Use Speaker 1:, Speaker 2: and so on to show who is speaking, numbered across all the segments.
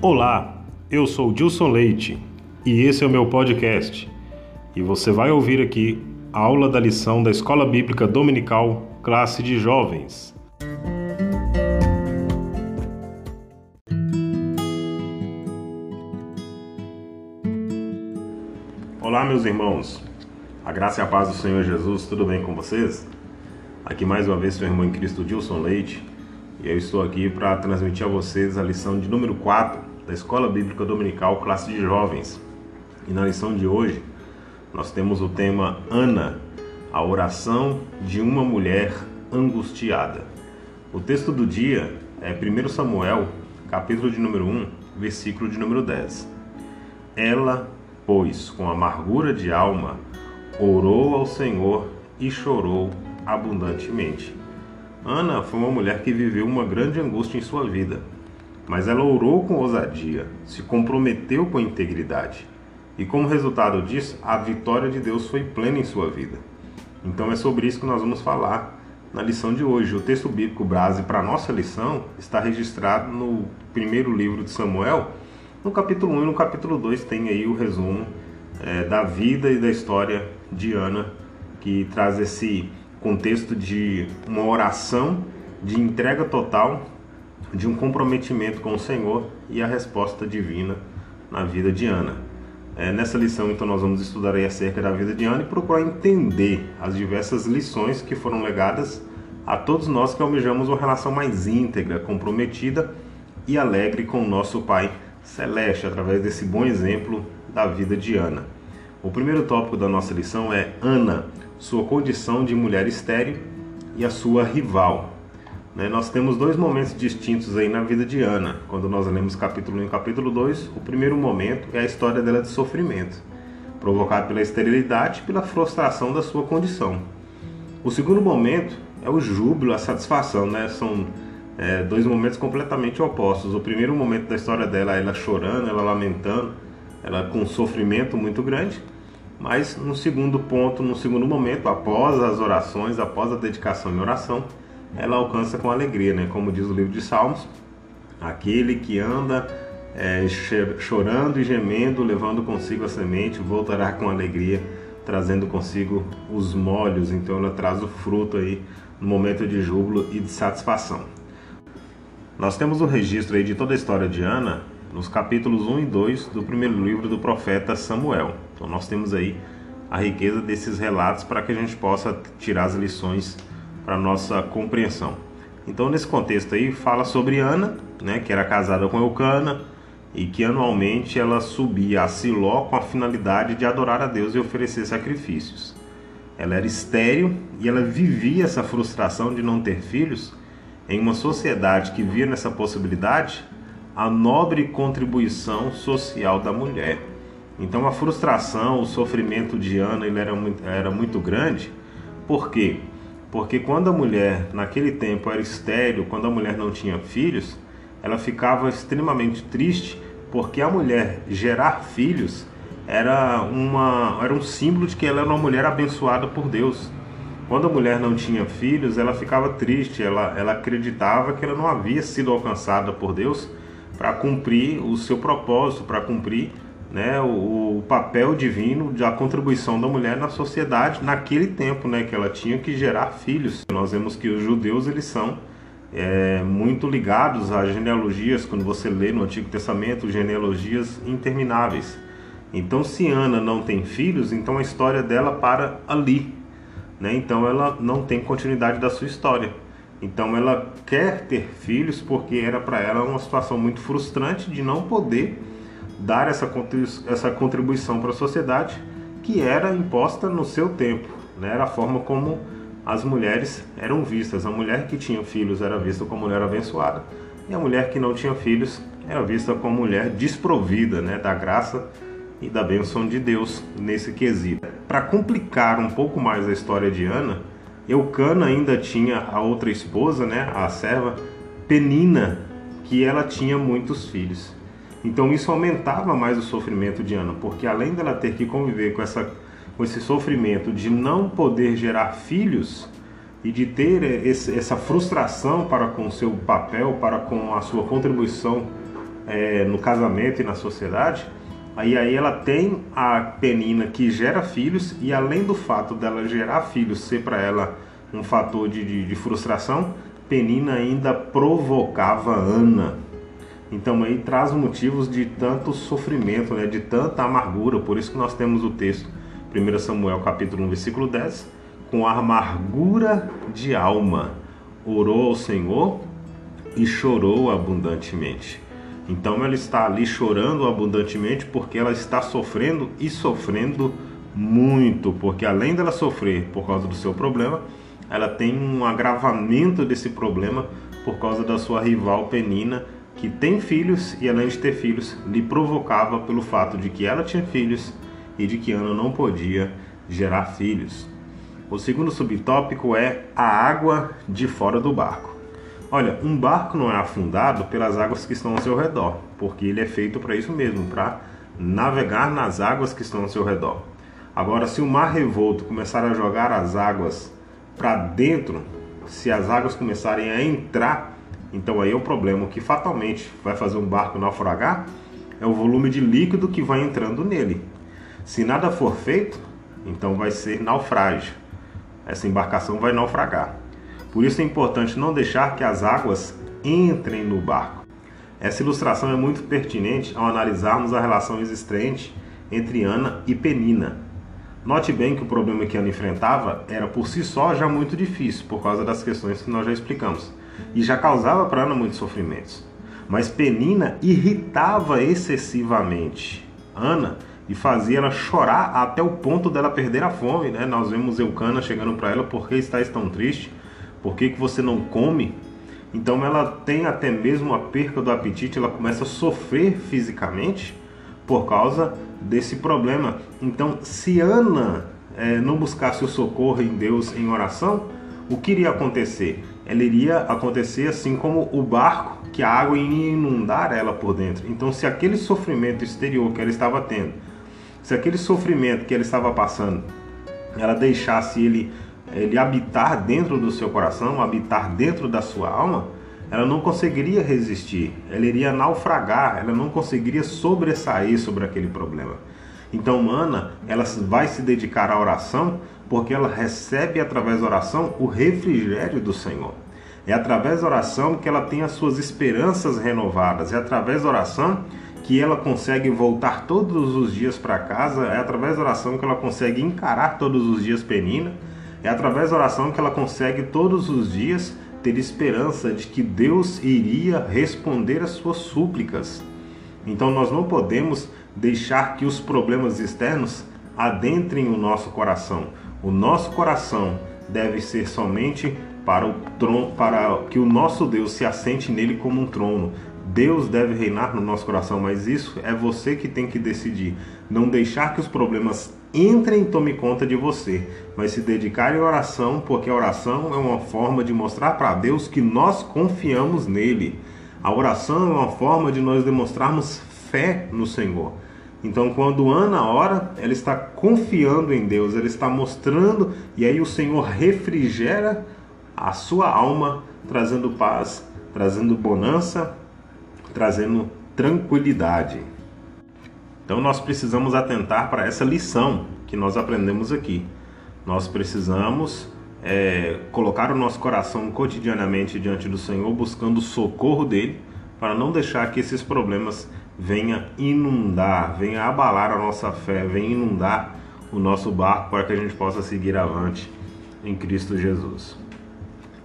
Speaker 1: Olá, eu sou Dilson Leite e esse é o meu podcast. E você vai ouvir aqui a aula da lição da Escola Bíblica Dominical, classe de jovens. Olá, meus irmãos. A graça e a paz do Senhor Jesus, tudo bem com vocês? Aqui mais uma vez seu irmão em Cristo Dilson Leite e eu estou aqui para transmitir a vocês a lição de número 4 da Escola Bíblica Dominical Classe de Jovens. E na lição de hoje nós temos o tema Ana, a oração de uma mulher angustiada. O texto do dia é 1 Samuel, capítulo de número 1, versículo de número 10. Ela, pois, com amargura de alma, orou ao Senhor e chorou abundantemente. Ana foi uma mulher que viveu uma grande angústia em sua vida, mas ela orou com ousadia, se comprometeu com integridade, e como resultado disso, a vitória de Deus foi plena em sua vida. Então é sobre isso que nós vamos falar na lição de hoje. O texto bíblico base para a nossa lição está registrado no primeiro livro de Samuel, no capítulo 1 e no capítulo 2 tem aí o resumo é, da vida e da história de Ana, que traz esse contexto de uma oração de entrega total, de um comprometimento com o Senhor e a resposta divina na vida de Ana. É, nessa lição, então, nós vamos estudar aí acerca da vida de Ana e procurar entender as diversas lições que foram legadas a todos nós que almejamos uma relação mais íntegra, comprometida e alegre com o nosso Pai Celeste, através desse bom exemplo da vida de Ana. O primeiro tópico da nossa lição é Ana, sua condição de mulher estéril e a sua rival. Né? Nós temos dois momentos distintos aí na vida de Ana. Quando nós lemos capítulo 1 e capítulo 2, o primeiro momento é a história dela de sofrimento, provocado pela esterilidade e pela frustração da sua condição. O segundo momento é o júbilo, a satisfação, né? São é, dois momentos completamente opostos. O primeiro momento da história dela, ela chorando, ela lamentando, ela com um sofrimento muito grande. Mas no segundo ponto, no segundo momento, após as orações, após a dedicação em oração, ela alcança com alegria, né? Como diz o livro de Salmos, aquele que anda é, chorando e gemendo, levando consigo a semente, voltará com alegria, trazendo consigo os molhos. Então ela traz o fruto aí no momento de júbilo e de satisfação. Nós temos o registro aí de toda a história de Ana nos capítulos 1 e 2 do primeiro livro do profeta Samuel. Então nós temos aí a riqueza desses relatos para que a gente possa tirar as lições para nossa compreensão. Então nesse contexto aí fala sobre Ana, né, que era casada com Eucana e que anualmente ela subia a Siló com a finalidade de adorar a Deus e oferecer sacrifícios. Ela era estéril e ela vivia essa frustração de não ter filhos em uma sociedade que via nessa possibilidade a nobre contribuição social da mulher. Então a frustração, o sofrimento de Ana ele era, muito, era muito grande. Por quê? Porque quando a mulher, naquele tempo, era estéril, quando a mulher não tinha filhos, ela ficava extremamente triste, porque a mulher gerar filhos era, uma, era um símbolo de que ela era uma mulher abençoada por Deus. Quando a mulher não tinha filhos, ela ficava triste, ela, ela acreditava que ela não havia sido alcançada por Deus para cumprir o seu propósito, para cumprir né, o, o, papel divino da contribuição da mulher na sociedade naquele tempo, né, que ela tinha que gerar filhos. Nós vemos que os judeus eles são é, muito ligados a genealogias, quando você lê no Antigo Testamento, genealogias intermináveis. Então, se Ana não tem filhos, então a história dela para ali. Né? Então, ela não tem continuidade da sua história. Então ela quer ter filhos porque era para ela uma situação muito frustrante de não poder dar essa, essa contribuição para a sociedade que era imposta no seu tempo. Né? Era a forma como as mulheres eram vistas. A mulher que tinha filhos era vista como mulher abençoada e a mulher que não tinha filhos era vista como mulher desprovida né? da graça e da bênção de Deus nesse quesito. Para complicar um pouco mais a história de Ana, Eucana ainda tinha a outra esposa, né, a serva Penina, que ela tinha muitos filhos. Então isso aumentava mais o sofrimento de Ana, porque além dela ter que conviver com, essa, com esse sofrimento de não poder gerar filhos e de ter esse, essa frustração para com o seu papel, para com a sua contribuição é, no casamento e na sociedade, aí, aí ela tem a Penina que gera filhos e além do fato dela gerar filhos ser para ela um fator de, de, de frustração, Penina ainda provocava Ana. Então aí traz motivos de tanto sofrimento, né, de tanta amargura, por isso que nós temos o texto 1 Samuel capítulo 1, versículo 10, com amargura de alma, orou ao Senhor e chorou abundantemente. Então ela está ali chorando abundantemente porque ela está sofrendo e sofrendo muito, porque além dela sofrer por causa do seu problema, ela tem um agravamento desse problema por causa da sua rival Penina, que tem filhos e além de ter filhos, lhe provocava pelo fato de que ela tinha filhos e de que Ana não podia gerar filhos. O segundo subtópico é a água de fora do barco. Olha, um barco não é afundado pelas águas que estão ao seu redor, porque ele é feito para isso mesmo, para navegar nas águas que estão ao seu redor. Agora, se o mar revolto começar a jogar as águas para dentro, se as águas começarem a entrar, então aí é o problema. Que fatalmente vai fazer um barco naufragar é o volume de líquido que vai entrando nele. Se nada for feito, então vai ser naufrágio. Essa embarcação vai naufragar. Por isso é importante não deixar que as águas entrem no barco. Essa ilustração é muito pertinente ao analisarmos a relação existente entre Ana e Penina. Note bem que o problema que ela enfrentava era por si só já muito difícil, por causa das questões que nós já explicamos, e já causava para Ana muitos sofrimentos. Mas Penina irritava excessivamente Ana e fazia ela chorar até o ponto dela perder a fome. Né? Nós vemos Eucana chegando para ela: Por que estás tão triste? Por que, que você não come? Então ela tem até mesmo a perca do apetite, ela começa a sofrer fisicamente por causa desse problema. Então, se Ana é, não buscasse o socorro em Deus em oração, o que iria acontecer? Ela iria acontecer assim como o barco, que a água iria inundar ela por dentro. Então, se aquele sofrimento exterior que ela estava tendo, se aquele sofrimento que ela estava passando, ela deixasse ele, ele habitar dentro do seu coração, habitar dentro da sua alma, ela não conseguiria resistir, ela iria naufragar, ela não conseguiria sobressair sobre aquele problema. Então, Ana, ela vai se dedicar à oração porque ela recebe através da oração o refrigério do Senhor. É através da oração que ela tem as suas esperanças renovadas, é através da oração que ela consegue voltar todos os dias para casa, é através da oração que ela consegue encarar todos os dias Penina, é através da oração que ela consegue todos os dias ter esperança de que Deus iria responder às suas súplicas. Então nós não podemos deixar que os problemas externos adentrem o nosso coração. O nosso coração deve ser somente para o trono, para que o nosso Deus se assente nele como um trono. Deus deve reinar no nosso coração, mas isso é você que tem que decidir. Não deixar que os problemas entrem e tomem conta de você, mas se dedicar em oração, porque a oração é uma forma de mostrar para Deus que nós confiamos nele. A oração é uma forma de nós demonstrarmos fé no Senhor. Então, quando Ana ora, ela está confiando em Deus, ela está mostrando, e aí o Senhor refrigera a sua alma, trazendo paz, trazendo bonança trazendo tranquilidade. Então nós precisamos atentar para essa lição que nós aprendemos aqui. Nós precisamos é, colocar o nosso coração cotidianamente diante do Senhor, buscando o socorro dele, para não deixar que esses problemas venham inundar, venham abalar a nossa fé, venham inundar o nosso barco para que a gente possa seguir avante em Cristo Jesus.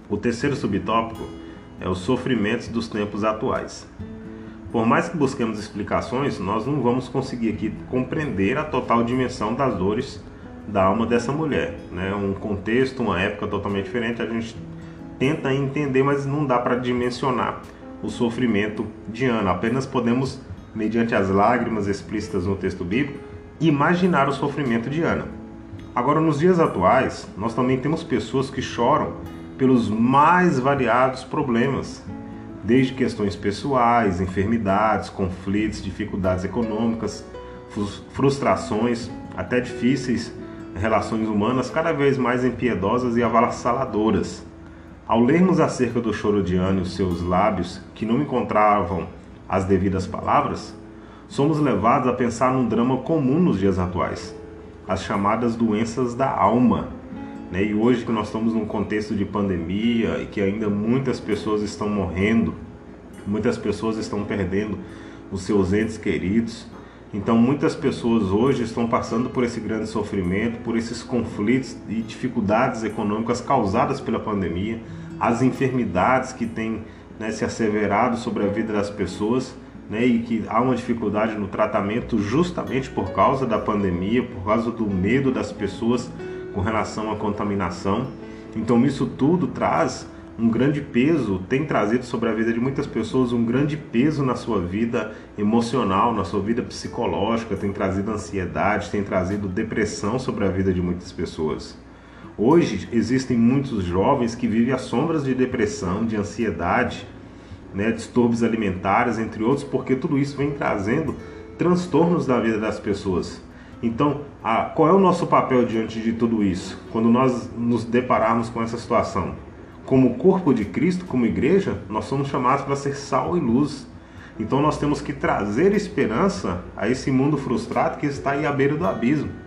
Speaker 1: O terceiro subtópico é os sofrimentos dos tempos atuais. Por mais que busquemos explicações, nós não vamos conseguir aqui compreender a total dimensão das dores da alma dessa mulher. Né? Um contexto, uma época totalmente diferente, a gente tenta entender, mas não dá para dimensionar o sofrimento de Ana. Apenas podemos, mediante as lágrimas explícitas no texto bíblico, imaginar o sofrimento de Ana. Agora, nos dias atuais, nós também temos pessoas que choram pelos mais variados problemas desde questões pessoais, enfermidades, conflitos, dificuldades econômicas, frustrações, até difíceis relações humanas cada vez mais impiedosas e avassaladoras. Ao lermos acerca do choro de Ana e os seus lábios, que não encontravam as devidas palavras, somos levados a pensar num drama comum nos dias atuais, as chamadas doenças da alma. Né? E hoje que nós estamos num contexto de pandemia e que ainda muitas pessoas estão morrendo, muitas pessoas estão perdendo os seus entes queridos. Então muitas pessoas hoje estão passando por esse grande sofrimento, por esses conflitos e dificuldades econômicas causadas pela pandemia, as enfermidades que têm né, se asseverado sobre a vida das pessoas né, e que há uma dificuldade no tratamento justamente por causa da pandemia, por causa do medo das pessoas com relação à contaminação. Então isso tudo traz um grande peso, tem trazido sobre a vida de muitas pessoas um grande peso na sua vida emocional, na sua vida psicológica, tem trazido ansiedade, tem trazido depressão sobre a vida de muitas pessoas. Hoje existem muitos jovens que vivem às sombras de depressão, de ansiedade, né, distúrbios alimentares, entre outros, porque tudo isso vem trazendo transtornos da vida das pessoas. Então, a, qual é o nosso papel diante de tudo isso? Quando nós nos depararmos com essa situação? Como corpo de Cristo, como igreja, nós somos chamados para ser sal e luz. Então, nós temos que trazer esperança a esse mundo frustrado que está aí à beira do abismo.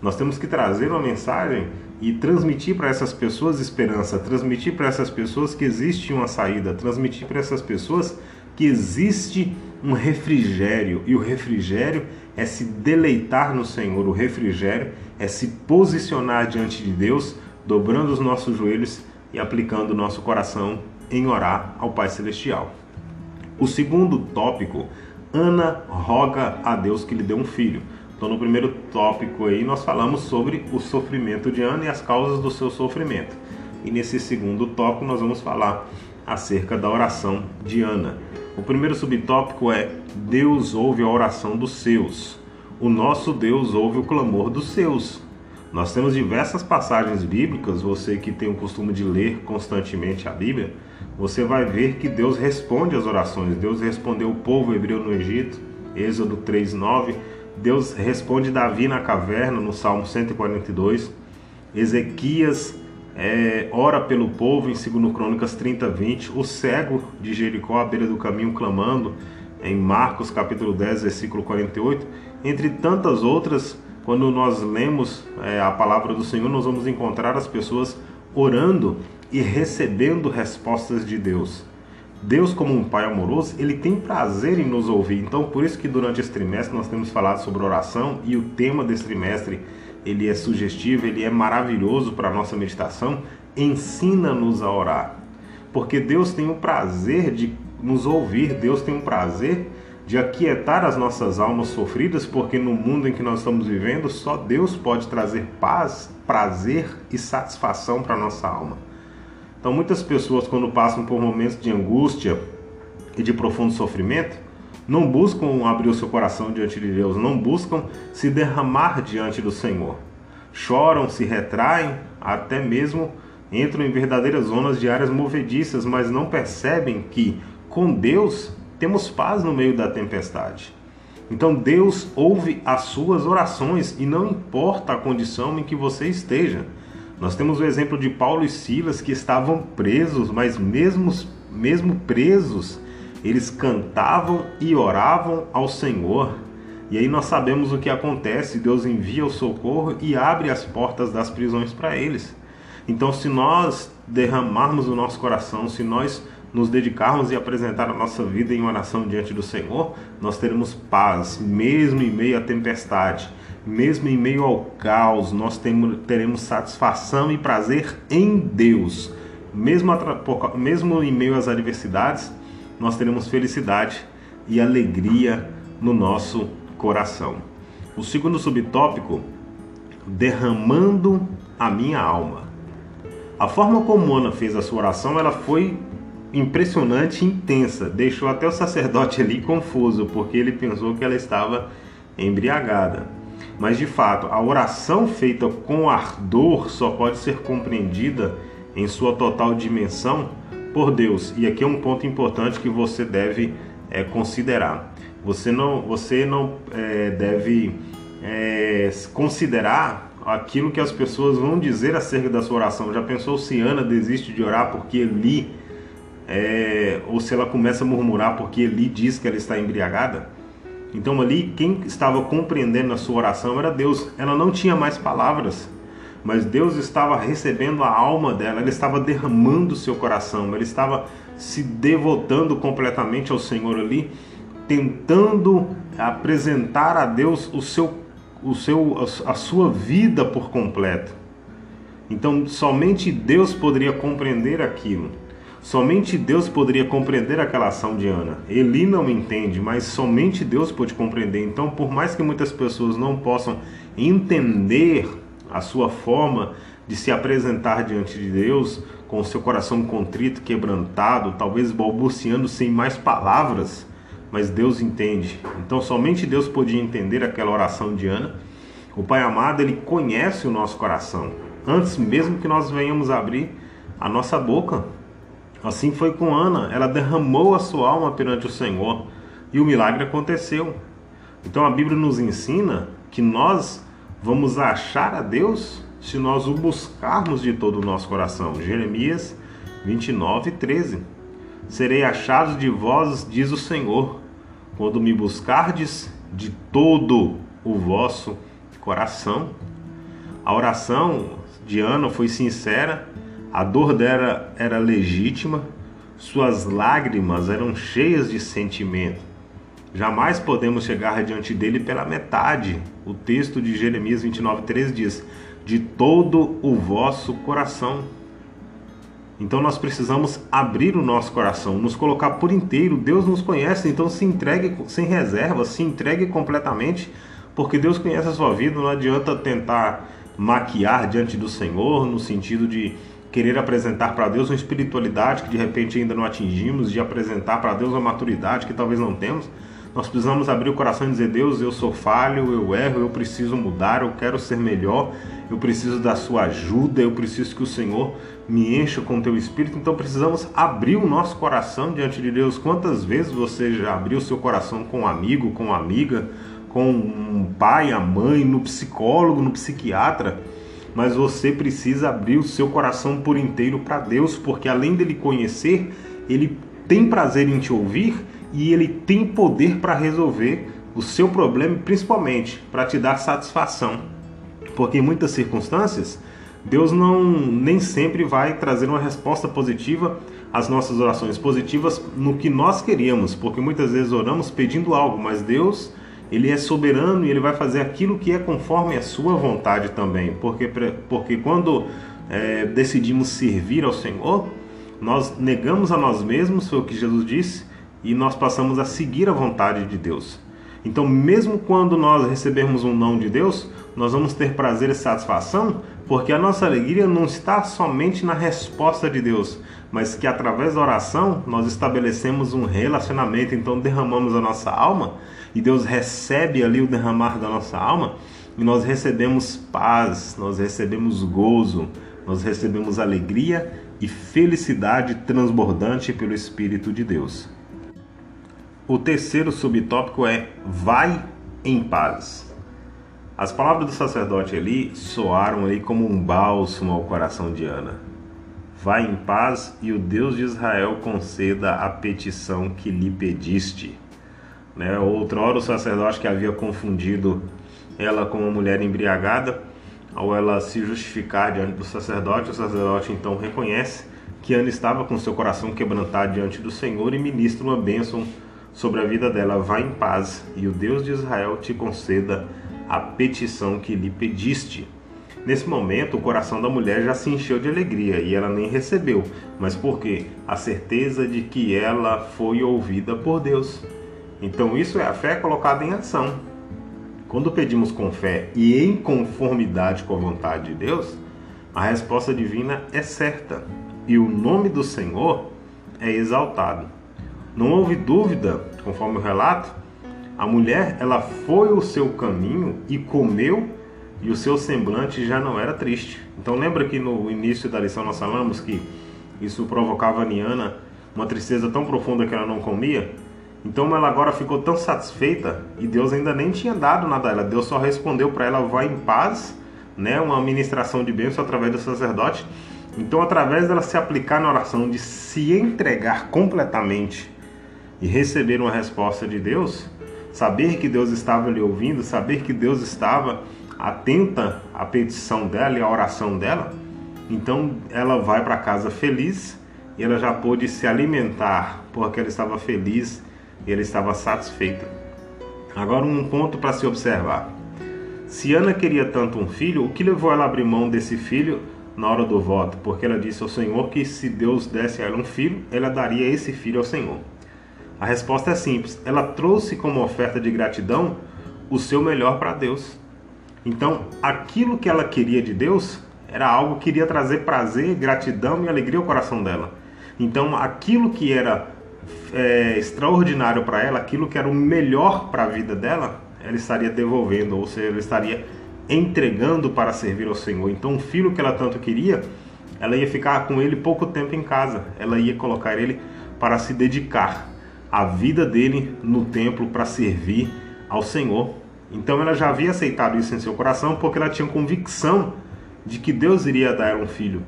Speaker 1: Nós temos que trazer uma mensagem e transmitir para essas pessoas esperança, transmitir para essas pessoas que existe uma saída, transmitir para essas pessoas que existe um refrigério e o refrigério é se deleitar no Senhor, o refrigério é se posicionar diante de Deus, dobrando os nossos joelhos e aplicando o nosso coração em orar ao Pai Celestial. O segundo tópico, Ana roga a Deus que lhe dê um filho. Então, no primeiro tópico aí, nós falamos sobre o sofrimento de Ana e as causas do seu sofrimento. E nesse segundo tópico, nós vamos falar acerca da oração de Ana. O primeiro subtópico é Deus ouve a oração dos seus. O nosso Deus ouve o clamor dos seus. Nós temos diversas passagens bíblicas, você que tem o costume de ler constantemente a Bíblia, você vai ver que Deus responde às orações. Deus respondeu o povo hebreu no Egito, Êxodo 3:9 Deus responde Davi na caverna, no Salmo 142. Ezequias é, ora pelo povo em 2 Crônicas 30, 20. O cego de Jericó à beira do caminho clamando em Marcos capítulo 10, versículo 48. Entre tantas outras, quando nós lemos é, a palavra do Senhor, nós vamos encontrar as pessoas orando e recebendo respostas de Deus. Deus, como um pai amoroso, ele tem prazer em nos ouvir. Então, por isso que durante esse trimestre nós temos falado sobre oração e o tema desse trimestre ele é sugestivo, ele é maravilhoso para a nossa meditação. Ensina-nos a orar, porque Deus tem o prazer de nos ouvir, Deus tem o prazer de aquietar as nossas almas sofridas, porque no mundo em que nós estamos vivendo, só Deus pode trazer paz, prazer e satisfação para a nossa alma. Então, muitas pessoas, quando passam por momentos de angústia e de profundo sofrimento, não buscam abrir o seu coração diante de Deus, não buscam se derramar diante do Senhor. Choram, se retraem, até mesmo entram em verdadeiras zonas de áreas movediças, mas não percebem que com Deus temos paz no meio da tempestade. Então Deus ouve as suas orações e não importa a condição em que você esteja. Nós temos o exemplo de Paulo e Silas que estavam presos, mas mesmo, mesmo presos, eles cantavam e oravam ao Senhor. E aí nós sabemos o que acontece: Deus envia o socorro e abre as portas das prisões para eles. Então, se nós derramarmos o nosso coração, se nós nos dedicarmos e apresentar a nossa vida em oração diante do Senhor, nós teremos paz, mesmo em meio à tempestade mesmo em meio ao caos, nós teremos satisfação e prazer em Deus. Mesmo, mesmo em meio às adversidades, nós teremos felicidade e alegria no nosso coração. O segundo subtópico, derramando a minha alma. A forma como Ana fez a sua oração, ela foi impressionante e intensa. Deixou até o sacerdote ali confuso, porque ele pensou que ela estava embriagada. Mas de fato, a oração feita com ardor só pode ser compreendida em sua total dimensão por Deus. E aqui é um ponto importante que você deve é, considerar. Você não, você não é, deve é, considerar aquilo que as pessoas vão dizer acerca da sua oração. Já pensou se Ana desiste de orar porque Eli ou se ela começa a murmurar porque Eli diz que ela está embriagada. Então ali quem estava compreendendo a sua oração era Deus. Ela não tinha mais palavras, mas Deus estava recebendo a alma dela, ela estava derramando seu coração, ela estava se devotando completamente ao Senhor ali, tentando apresentar a Deus o seu, o seu, a sua vida por completo. Então, somente Deus poderia compreender aquilo. Somente Deus poderia compreender aquela ação de Ana. Eli não entende, mas somente Deus pode compreender. Então, por mais que muitas pessoas não possam entender a sua forma de se apresentar diante de Deus, com o seu coração contrito, quebrantado, talvez balbuciando sem mais palavras, mas Deus entende. Então, somente Deus podia entender aquela oração de Ana. O Pai amado, ele conhece o nosso coração antes mesmo que nós venhamos abrir a nossa boca. Assim foi com Ana, ela derramou a sua alma perante o Senhor e o milagre aconteceu. Então a Bíblia nos ensina que nós vamos achar a Deus se nós o buscarmos de todo o nosso coração. Jeremias 29, 13. Serei achado de vós, diz o Senhor, quando me buscardes de todo o vosso coração. A oração de Ana foi sincera, a dor dela era legítima, suas lágrimas eram cheias de sentimento. Jamais podemos chegar diante dele pela metade. O texto de Jeremias 29:3 diz: "De todo o vosso coração". Então nós precisamos abrir o nosso coração, nos colocar por inteiro. Deus nos conhece, então se entregue sem reserva, se entregue completamente, porque Deus conhece a sua vida. Não adianta tentar maquiar diante do Senhor, no sentido de querer apresentar para Deus uma espiritualidade que de repente ainda não atingimos, de apresentar para Deus uma maturidade que talvez não temos. Nós precisamos abrir o coração e dizer: Deus, eu sou falho, eu erro, eu preciso mudar, eu quero ser melhor, eu preciso da sua ajuda, eu preciso que o Senhor me encha com o teu espírito. Então precisamos abrir o nosso coração diante de Deus. Quantas vezes você já abriu seu coração com um amigo, com uma amiga, com um pai, a mãe, no psicólogo, no psiquiatra, mas você precisa abrir o seu coração por inteiro para Deus, porque além dele conhecer, ele tem prazer em te ouvir e ele tem poder para resolver o seu problema, principalmente para te dar satisfação. Porque em muitas circunstâncias, Deus não nem sempre vai trazer uma resposta positiva às nossas orações positivas no que nós queríamos, porque muitas vezes oramos pedindo algo, mas Deus ele é soberano e ele vai fazer aquilo que é conforme a sua vontade também. Porque, porque quando é, decidimos servir ao Senhor, nós negamos a nós mesmos, foi o que Jesus disse, e nós passamos a seguir a vontade de Deus. Então, mesmo quando nós recebermos um não de Deus, nós vamos ter prazer e satisfação, porque a nossa alegria não está somente na resposta de Deus, mas que através da oração nós estabelecemos um relacionamento, então derramamos a nossa alma e Deus recebe ali o derramar da nossa alma e nós recebemos paz, nós recebemos gozo, nós recebemos alegria e felicidade transbordante pelo Espírito de Deus. O terceiro subtópico é vai em paz. As palavras do sacerdote ali soaram aí como um bálsamo ao coração de Ana. Vai em paz e o Deus de Israel conceda a petição que lhe pediste. Né? Outrora o sacerdote que havia confundido ela com uma mulher embriagada, ao ela se justificar diante do sacerdote, o sacerdote então reconhece que Ana estava com seu coração quebrantado diante do Senhor e ministra uma bênção sobre a vida dela. Vá em paz e o Deus de Israel te conceda a petição que lhe pediste. Nesse momento, o coração da mulher já se encheu de alegria e ela nem recebeu. Mas por quê? A certeza de que ela foi ouvida por Deus. Então, isso é a fé colocada em ação. Quando pedimos com fé e em conformidade com a vontade de Deus, a resposta divina é certa e o nome do Senhor é exaltado. Não houve dúvida, conforme o relato, a mulher ela foi o seu caminho e comeu e o seu semblante já não era triste. Então lembra que no início da lição nós falamos que isso provocava a Niana uma tristeza tão profunda que ela não comia? Então ela agora ficou tão satisfeita e Deus ainda nem tinha dado nada a ela. Deus só respondeu para ela: vai em paz, né? Uma ministração de bênção através do sacerdote. Então, através dela se aplicar na oração, de se entregar completamente e receber uma resposta de Deus, saber que Deus estava lhe ouvindo, saber que Deus estava atenta à petição dela e à oração dela, então ela vai para casa feliz e ela já pôde se alimentar porque ela estava feliz e ela estava satisfeita. Agora um ponto para se observar. Se Ana queria tanto um filho, o que levou ela a abrir mão desse filho na hora do voto? Porque ela disse ao Senhor que se Deus desse a ela um filho, ela daria esse filho ao Senhor. A resposta é simples. Ela trouxe como oferta de gratidão o seu melhor para Deus. Então, aquilo que ela queria de Deus era algo que iria trazer prazer, gratidão e alegria ao coração dela. Então, aquilo que era é, extraordinário para ela, aquilo que era o melhor para a vida dela, ela estaria devolvendo, ou seja, ela estaria entregando para servir ao Senhor. Então, o filho que ela tanto queria, ela ia ficar com ele pouco tempo em casa, ela ia colocar ele para se dedicar a vida dele no templo para servir ao Senhor. Então ela já havia aceitado isso em seu coração porque ela tinha convicção de que Deus iria dar um filho.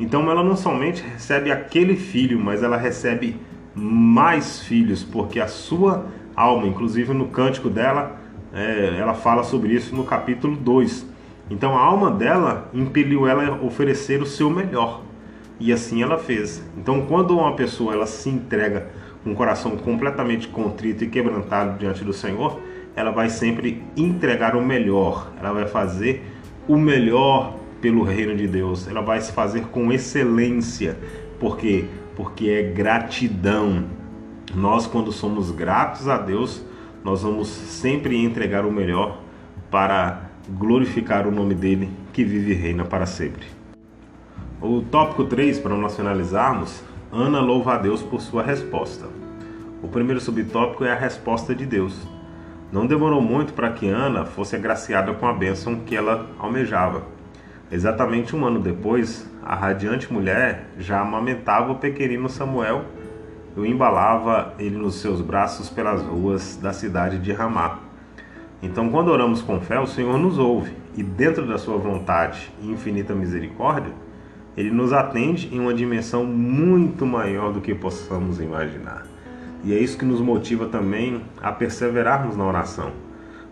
Speaker 1: Então ela não somente recebe aquele filho, mas ela recebe mais filhos, porque a sua alma, inclusive no cântico dela, é, ela fala sobre isso no capítulo 2. Então a alma dela impeliu ela a oferecer o seu melhor. E assim ela fez. Então quando uma pessoa ela se entrega com um coração completamente contrito e quebrantado diante do Senhor, ela vai sempre entregar o melhor, ela vai fazer o melhor pelo reino de Deus, ela vai se fazer com excelência, porque porque é gratidão. Nós quando somos gratos a Deus, nós vamos sempre entregar o melhor para glorificar o nome dele que vive e reina para sempre. O tópico 3, para nós finalizarmos, Ana louva a Deus por sua resposta. O primeiro subtópico é a resposta de Deus. Não demorou muito para que Ana fosse agraciada com a bênção que ela almejava. Exatamente um ano depois, a radiante mulher já amamentava o pequenino Samuel o embalava ele nos seus braços pelas ruas da cidade de Ramá. Então, quando oramos com fé, o Senhor nos ouve e, dentro da sua vontade e infinita misericórdia, ele nos atende em uma dimensão muito maior do que possamos imaginar. E é isso que nos motiva também a perseverarmos na oração,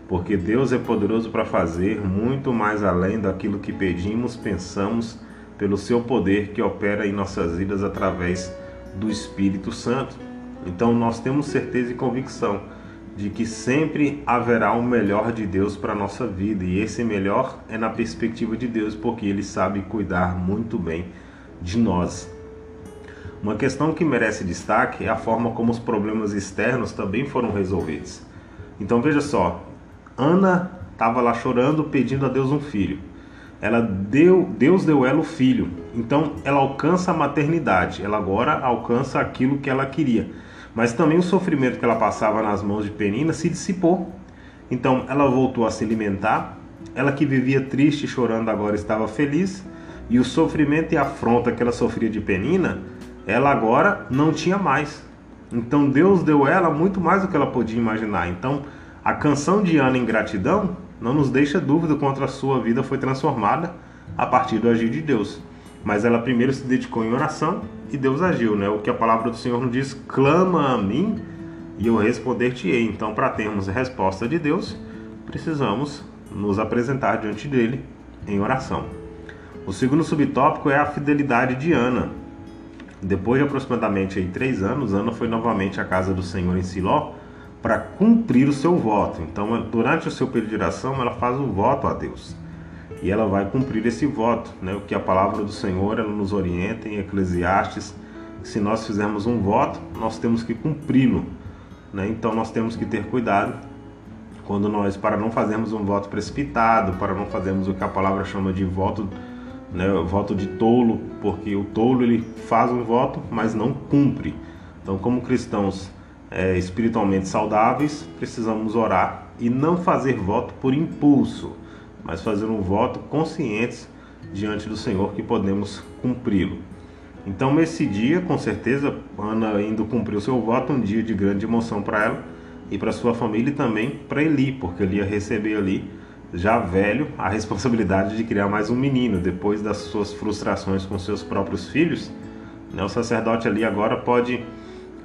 Speaker 1: porque Deus é poderoso para fazer muito mais além daquilo que pedimos, pensamos, pelo seu poder que opera em nossas vidas através do Espírito Santo. Então nós temos certeza e convicção de que sempre haverá o melhor de Deus para a nossa vida, e esse melhor é na perspectiva de Deus, porque Ele sabe cuidar muito bem de nós. Uma questão que merece destaque é a forma como os problemas externos também foram resolvidos. Então veja só, Ana estava lá chorando, pedindo a Deus um filho. Ela deu, Deus deu ela o filho. Então ela alcança a maternidade. Ela agora alcança aquilo que ela queria mas também o sofrimento que ela passava nas mãos de Penina se dissipou. Então ela voltou a se alimentar. Ela que vivia triste e chorando agora estava feliz. E o sofrimento e a afronta que ela sofria de Penina, ela agora não tinha mais. Então Deus deu ela muito mais do que ela podia imaginar. Então a canção de Ana em gratidão não nos deixa dúvida quanto a sua vida foi transformada a partir do agir de Deus. Mas ela primeiro se dedicou em oração e Deus agiu, né? O que a palavra do Senhor nos diz: clama a mim e eu responder-te-ei. Então, para termos a resposta de Deus, precisamos nos apresentar diante dele em oração. O segundo subtópico é a fidelidade de Ana. Depois de aproximadamente aí, três anos, Ana foi novamente à casa do Senhor em Siló para cumprir o seu voto. Então, durante o seu período de oração, ela faz um voto a Deus e ela vai cumprir esse voto, né? O que a palavra do Senhor ela nos orienta em Eclesiastes, se nós fizermos um voto, nós temos que cumpri-lo, né? Então nós temos que ter cuidado quando nós para não fazermos um voto precipitado, para não fazermos o que a palavra chama de voto, né, voto de tolo, porque o tolo ele faz um voto, mas não cumpre. Então, como cristãos é, espiritualmente saudáveis, precisamos orar e não fazer voto por impulso mas fazer um voto conscientes diante do Senhor que podemos cumpri-lo. Então, nesse dia, com certeza, Ana indo cumprir o seu voto, um dia de grande emoção para ela e para sua família e também para Eli, porque ele ia receber ali já velho, a responsabilidade de criar mais um menino depois das suas frustrações com seus próprios filhos. Né? O sacerdote ali agora pode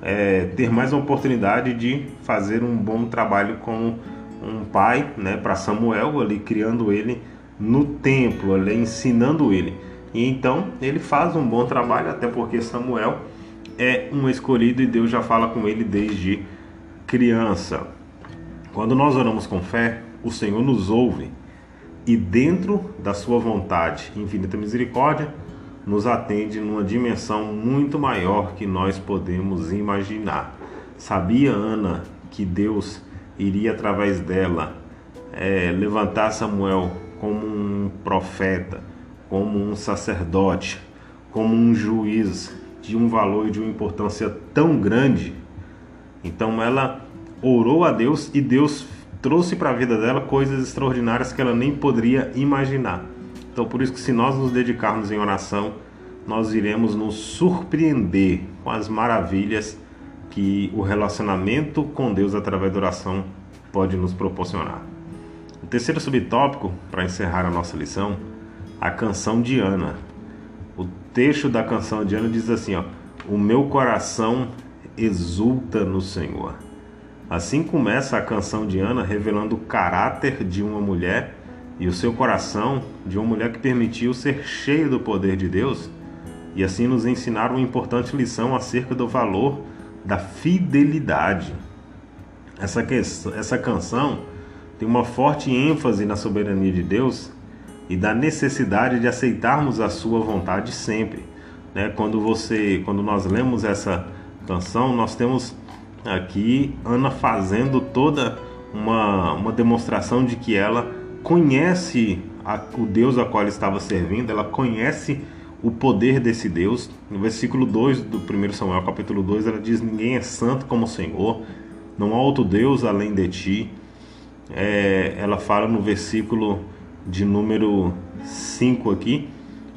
Speaker 1: é, ter mais uma oportunidade de fazer um bom trabalho como um pai né, para Samuel, ali criando ele no templo, ali, ensinando ele. E então ele faz um bom trabalho, até porque Samuel é um escolhido e Deus já fala com ele desde criança. Quando nós oramos com fé, o Senhor nos ouve e, dentro da Sua vontade infinita misericórdia, nos atende numa dimensão muito maior que nós podemos imaginar. Sabia Ana que Deus iria, através dela, é, levantar Samuel como um profeta, como um sacerdote, como um juiz de um valor e de uma importância tão grande. Então ela orou a Deus e Deus trouxe para a vida dela coisas extraordinárias que ela nem poderia imaginar. Então, por isso que se nós nos dedicarmos em oração, nós iremos nos surpreender com as maravilhas que o relacionamento com Deus através da oração pode nos proporcionar. O terceiro subtópico, para encerrar a nossa lição, a canção de Ana. O texto da canção de Ana diz assim: ó, O meu coração exulta no Senhor. Assim começa a canção de Ana revelando o caráter de uma mulher e o seu coração de uma mulher que permitiu ser cheia do poder de Deus e assim nos ensinar uma importante lição acerca do valor da fidelidade. Essa, questão, essa canção tem uma forte ênfase na soberania de Deus e da necessidade de aceitarmos a sua vontade sempre. Né? Quando você, quando nós lemos essa canção, nós temos aqui Ana fazendo toda uma, uma demonstração de que ela conhece a, o Deus a qual estava servindo, ela conhece o poder desse Deus. No versículo 2 do 1 Samuel, capítulo 2, ela diz: Ninguém é santo como o Senhor, não há outro Deus além de ti. É, ela fala no versículo de número 5 aqui: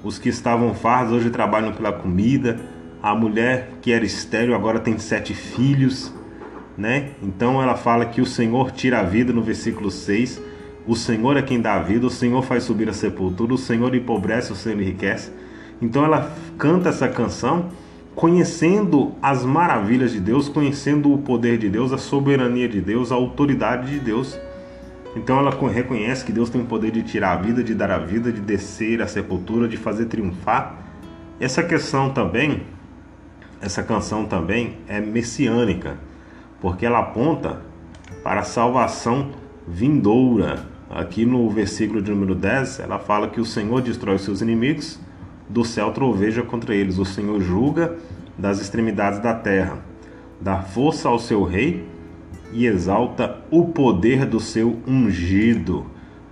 Speaker 1: Os que estavam fardos hoje trabalham pela comida a mulher que era estéril agora tem sete filhos, né? Então ela fala que o Senhor tira a vida no versículo 6. O Senhor é quem dá vida, o Senhor faz subir a sepultura, o Senhor empobrece, o Senhor enriquece. Então ela canta essa canção conhecendo as maravilhas de Deus, conhecendo o poder de Deus, a soberania de Deus, a autoridade de Deus. Então ela reconhece que Deus tem o poder de tirar a vida, de dar a vida, de descer a sepultura, de fazer triunfar. Essa questão também essa canção também é messiânica, porque ela aponta para a salvação vindoura. Aqui no versículo de número 10, ela fala que o Senhor destrói os seus inimigos, do céu troveja contra eles. O Senhor julga das extremidades da terra, dá força ao seu rei e exalta o poder do seu ungido,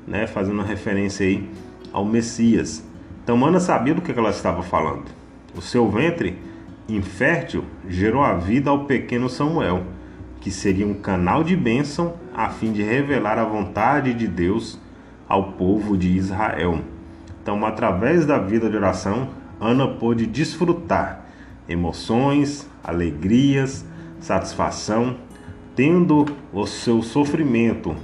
Speaker 1: né? fazendo referência aí ao Messias. Então Ana sabia do que ela estava falando. O seu ventre infértil gerou a vida ao pequeno Samuel, que seria um canal de bênção a fim de revelar a vontade de Deus ao povo de Israel. Então, através da vida de oração, Ana pôde desfrutar emoções, alegrias, satisfação, tendo o seu sofrimento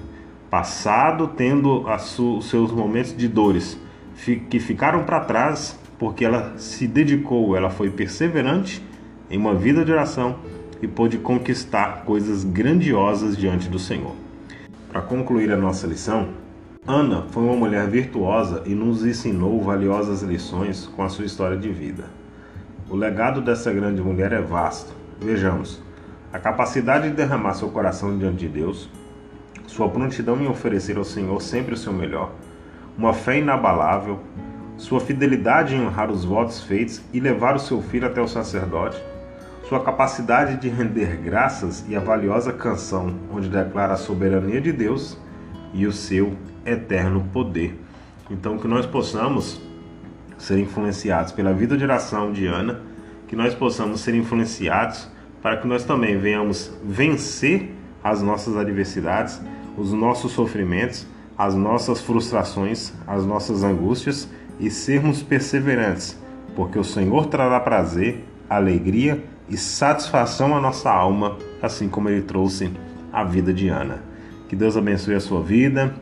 Speaker 1: passado, tendo os seus momentos de dores que ficaram para trás porque ela se dedicou, ela foi perseverante em uma vida de oração e pôde conquistar coisas grandiosas diante do Senhor. Para concluir a nossa lição, Ana foi uma mulher virtuosa e nos ensinou valiosas lições com a sua história de vida. O legado dessa grande mulher é vasto. Vejamos: a capacidade de derramar seu coração diante de Deus, sua prontidão em oferecer ao Senhor sempre o seu melhor, uma fé inabalável, sua fidelidade em honrar os votos feitos e levar o seu filho até o sacerdote, sua capacidade de render graças e a valiosa canção onde declara a soberania de Deus e o seu eterno poder. Então, que nós possamos ser influenciados pela vida de oração de Ana, que nós possamos ser influenciados para que nós também venhamos vencer as nossas adversidades, os nossos sofrimentos, as nossas frustrações, as nossas angústias e sermos perseverantes, porque o Senhor trará prazer, alegria e satisfação à nossa alma, assim como ele trouxe a vida de Ana. Que Deus abençoe a sua vida,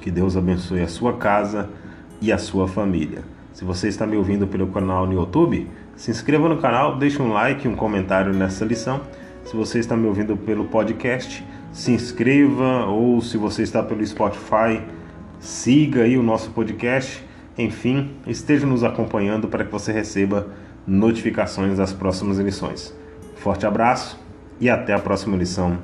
Speaker 1: Que Deus abençoe a sua casa e a sua família. Se você está me ouvindo pelo canal no YouTube, se inscreva no canal, deixe um like um comentário nessa lição. Se você está me ouvindo pelo podcast, se inscreva ou se você está pelo Spotify, siga aí o nosso podcast. Enfim, esteja nos acompanhando para que você receba notificações das próximas lições. Forte abraço e até a próxima lição.